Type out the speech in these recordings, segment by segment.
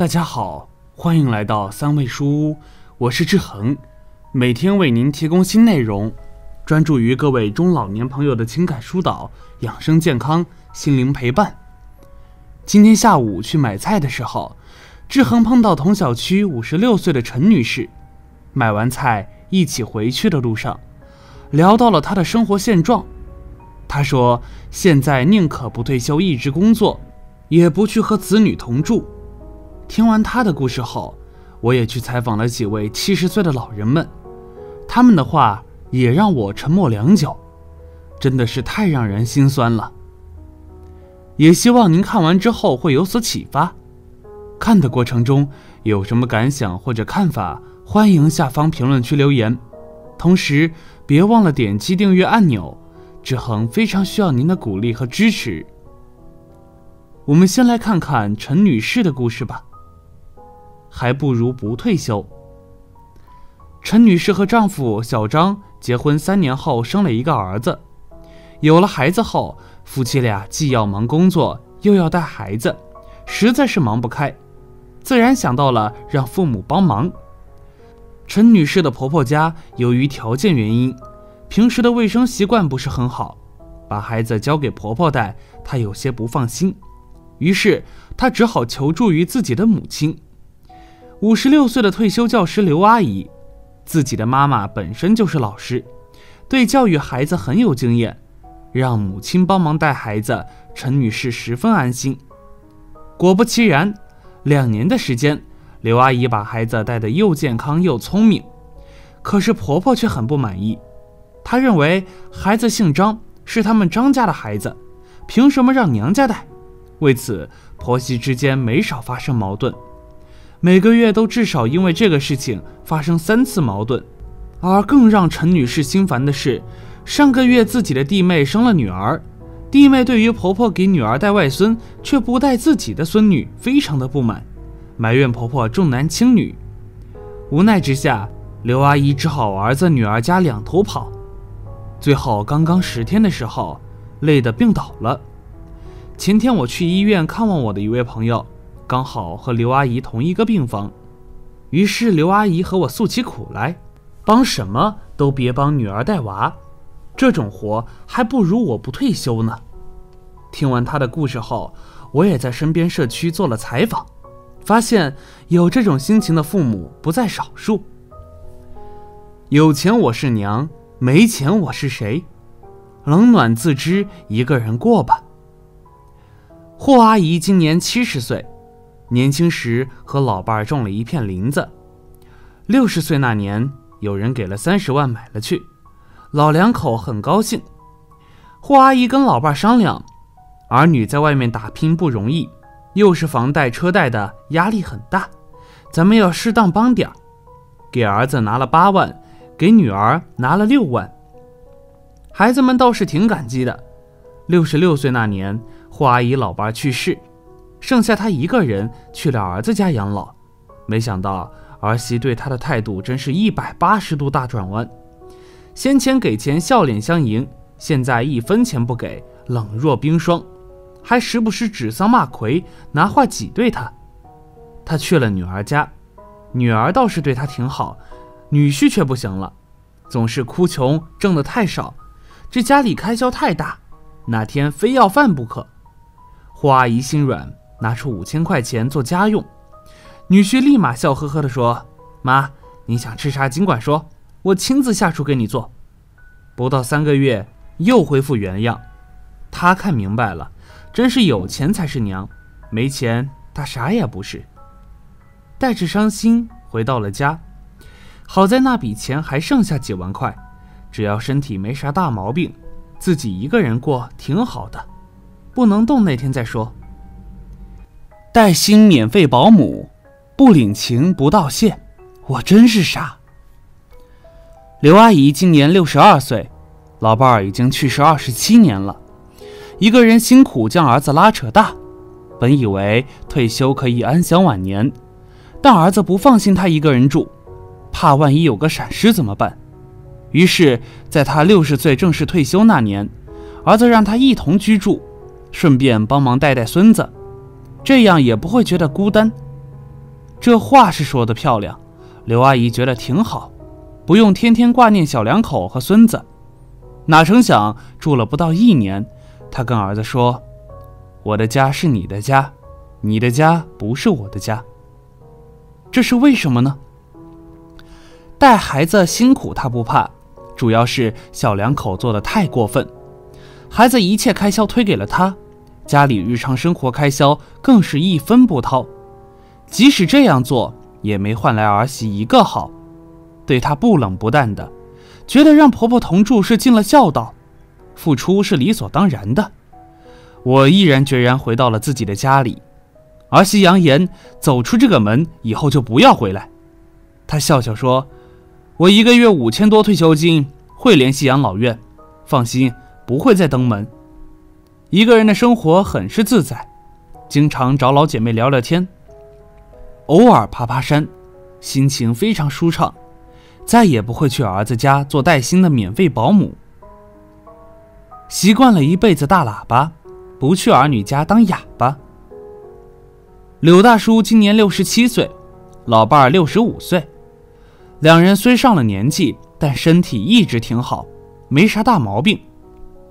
大家好，欢迎来到三味书屋，我是志恒，每天为您提供新内容，专注于各位中老年朋友的情感疏导、养生健康、心灵陪伴。今天下午去买菜的时候，志恒碰到同小区五十六岁的陈女士，买完菜一起回去的路上，聊到了她的生活现状。她说：“现在宁可不退休一直工作，也不去和子女同住。”听完她的故事后，我也去采访了几位七十岁的老人们，他们的话也让我沉默良久，真的是太让人心酸了。也希望您看完之后会有所启发。看的过程中有什么感想或者看法，欢迎下方评论区留言。同时，别忘了点击订阅按钮。志恒非常需要您的鼓励和支持。我们先来看看陈女士的故事吧。还不如不退休。陈女士和丈夫小张结婚三年后生了一个儿子，有了孩子后，夫妻俩既要忙工作，又要带孩子，实在是忙不开，自然想到了让父母帮忙。陈女士的婆婆家由于条件原因。平时的卫生习惯不是很好，把孩子交给婆婆带，她有些不放心。于是她只好求助于自己的母亲，五十六岁的退休教师刘阿姨。自己的妈妈本身就是老师，对教育孩子很有经验，让母亲帮忙带孩子，陈女士十分安心。果不其然，两年的时间，刘阿姨把孩子带得又健康又聪明。可是婆婆却很不满意。她认为孩子姓张，是他们张家的孩子，凭什么让娘家带？为此，婆媳之间没少发生矛盾，每个月都至少因为这个事情发生三次矛盾。而更让陈女士心烦的是，上个月自己的弟妹生了女儿，弟妹对于婆婆给女儿带外孙却不带自己的孙女，非常的不满，埋怨婆婆重男轻女。无奈之下，刘阿姨只好儿子女儿家两头跑。最后刚刚十天的时候，累得病倒了。前天我去医院看望我的一位朋友，刚好和刘阿姨同一个病房，于是刘阿姨和我诉起苦来，帮什么都别帮女儿带娃，这种活还不如我不退休呢。听完她的故事后，我也在身边社区做了采访，发现有这种心情的父母不在少数。有钱我是娘。没钱我是谁？冷暖自知，一个人过吧。霍阿姨今年七十岁，年轻时和老伴儿种了一片林子。六十岁那年，有人给了三十万买了去，老两口很高兴。霍阿姨跟老伴儿商量，儿女在外面打拼不容易，又是房贷车贷的压力很大，咱们要适当帮点儿，给儿子拿了八万。给女儿拿了六万，孩子们倒是挺感激的。六十六岁那年，霍阿姨老伴儿去世，剩下她一个人去了儿子家养老。没想到儿媳对她的态度真是一百八十度大转弯，先前给钱笑脸相迎，现在一分钱不给，冷若冰霜，还时不时指桑骂槐，拿话挤兑她。她去了女儿家，女儿倒是对她挺好。女婿却不行了，总是哭穷，挣得太少，这家里开销太大，哪天非要饭不可。霍阿姨心软，拿出五千块钱做家用。女婿立马笑呵呵地说：“妈，你想吃啥尽管说，我亲自下厨给你做。”不到三个月，又恢复原样。他看明白了，真是有钱才是娘，没钱他啥也不是。带着伤心回到了家。好在那笔钱还剩下几万块，只要身体没啥大毛病，自己一个人过挺好的。不能动那天再说。带薪免费保姆，不领情不道谢，我真是傻。刘阿姨今年六十二岁，老伴儿已经去世二十七年了，一个人辛苦将儿子拉扯大，本以为退休可以安享晚年，但儿子不放心他一个人住。怕万一有个闪失怎么办？于是，在他六十岁正式退休那年，儿子让他一同居住，顺便帮忙带带孙子，这样也不会觉得孤单。这话是说的漂亮，刘阿姨觉得挺好，不用天天挂念小两口和孙子。哪成想住了不到一年，她跟儿子说：“我的家是你的家，你的家不是我的家。”这是为什么呢？带孩子辛苦她不怕，主要是小两口做的太过分，孩子一切开销推给了她，家里日常生活开销更是一分不掏。即使这样做，也没换来儿媳一个好，对她不冷不淡的，觉得让婆婆同住是尽了孝道，付出是理所当然的。我毅然决然回到了自己的家里，儿媳扬言走出这个门以后就不要回来。她笑笑说：“我一个月五千多退休金，会联系养老院，放心，不会再登门。一个人的生活很是自在，经常找老姐妹聊聊天。”偶尔爬爬山，心情非常舒畅，再也不会去儿子家做带薪的免费保姆。习惯了一辈子大喇叭，不去儿女家当哑巴。柳大叔今年六十七岁，老伴儿六十五岁，两人虽上了年纪，但身体一直挺好，没啥大毛病。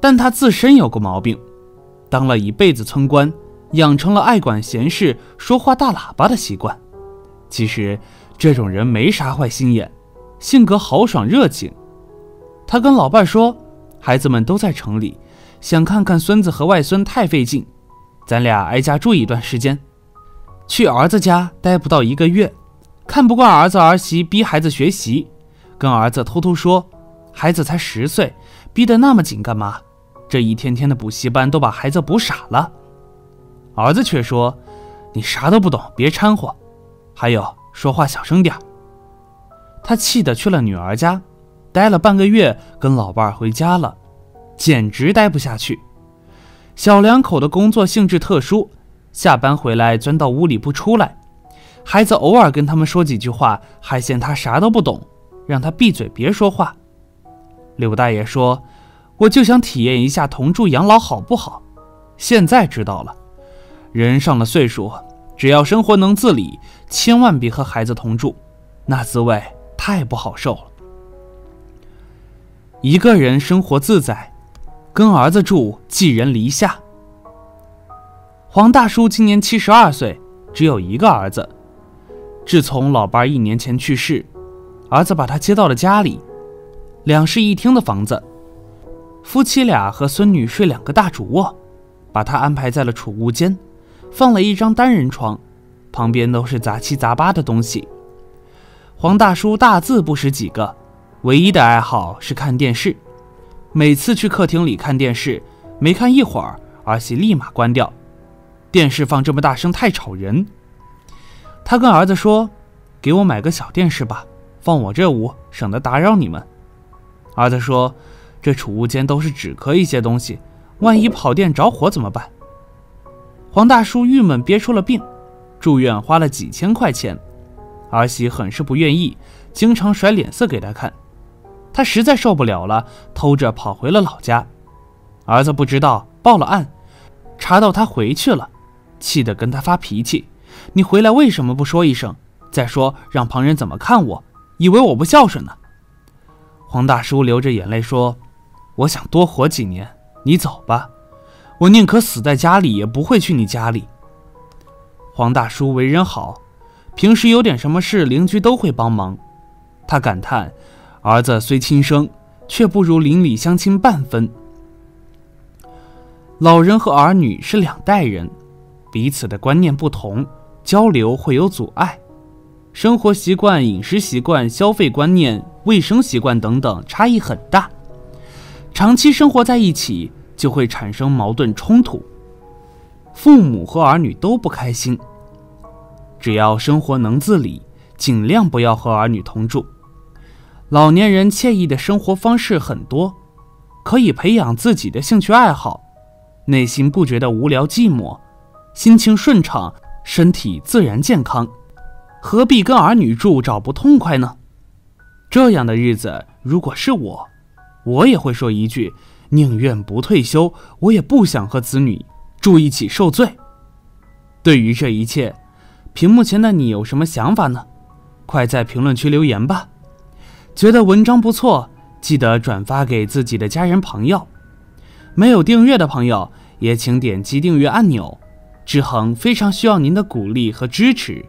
但他自身有个毛病，当了一辈子村官，养成了爱管闲事、说话大喇叭的习惯。其实，这种人没啥坏心眼，性格豪爽热情。他跟老伴说：“孩子们都在城里，想看看孙子和外孙太费劲，咱俩挨家住一段时间。去儿子家待不到一个月，看不惯儿子儿媳逼孩子学习，跟儿子偷偷说，孩子才十岁，逼得那么紧干嘛？这一天天的补习班都把孩子补傻了。儿子却说：你啥都不懂，别掺和。”还有说话小声点他气得去了女儿家，待了半个月，跟老伴儿回家了，简直待不下去。小两口的工作性质特殊，下班回来钻到屋里不出来，孩子偶尔跟他们说几句话，还嫌他啥都不懂，让他闭嘴别说话。柳大爷说：“我就想体验一下同住养老好不好？现在知道了，人上了岁数。”只要生活能自理，千万别和孩子同住，那滋味太不好受了。一个人生活自在，跟儿子住寄人篱下。黄大叔今年七十二岁，只有一个儿子。自从老伴一年前去世，儿子把他接到了家里，两室一厅的房子，夫妻俩和孙女睡两个大主卧，把他安排在了储物间。放了一张单人床，旁边都是杂七杂八的东西。黄大叔大字不识几个，唯一的爱好是看电视。每次去客厅里看电视，没看一会儿，儿媳立马关掉。电视放这么大声太吵人。他跟儿子说：“给我买个小电视吧，放我这屋，省得打扰你们。”儿子说：“这储物间都是纸壳一些东西，万一跑电着火怎么办？”黄大叔郁闷，憋出了病，住院花了几千块钱，儿媳很是不愿意，经常甩脸色给他看，他实在受不了了，偷着跑回了老家。儿子不知道，报了案，查到他回去了，气得跟他发脾气：“你回来为什么不说一声？再说让旁人怎么看我？以为我不孝顺呢？”黄大叔流着眼泪说：“我想多活几年，你走吧。”我宁可死在家里，也不会去你家里。黄大叔为人好，平时有点什么事，邻居都会帮忙。他感叹：儿子虽亲生，却不如邻里乡亲半分。老人和儿女是两代人，彼此的观念不同，交流会有阻碍，生活习惯、饮食习惯、消费观念、卫生习惯等等差异很大，长期生活在一起。就会产生矛盾冲突，父母和儿女都不开心。只要生活能自理，尽量不要和儿女同住。老年人惬意的生活方式很多，可以培养自己的兴趣爱好，内心不觉得无聊寂寞，心情顺畅，身体自然健康。何必跟儿女住找不痛快呢？这样的日子，如果是我，我也会说一句。宁愿不退休，我也不想和子女住一起受罪。对于这一切，屏幕前的你有什么想法呢？快在评论区留言吧！觉得文章不错，记得转发给自己的家人朋友。没有订阅的朋友，也请点击订阅按钮。志恒非常需要您的鼓励和支持。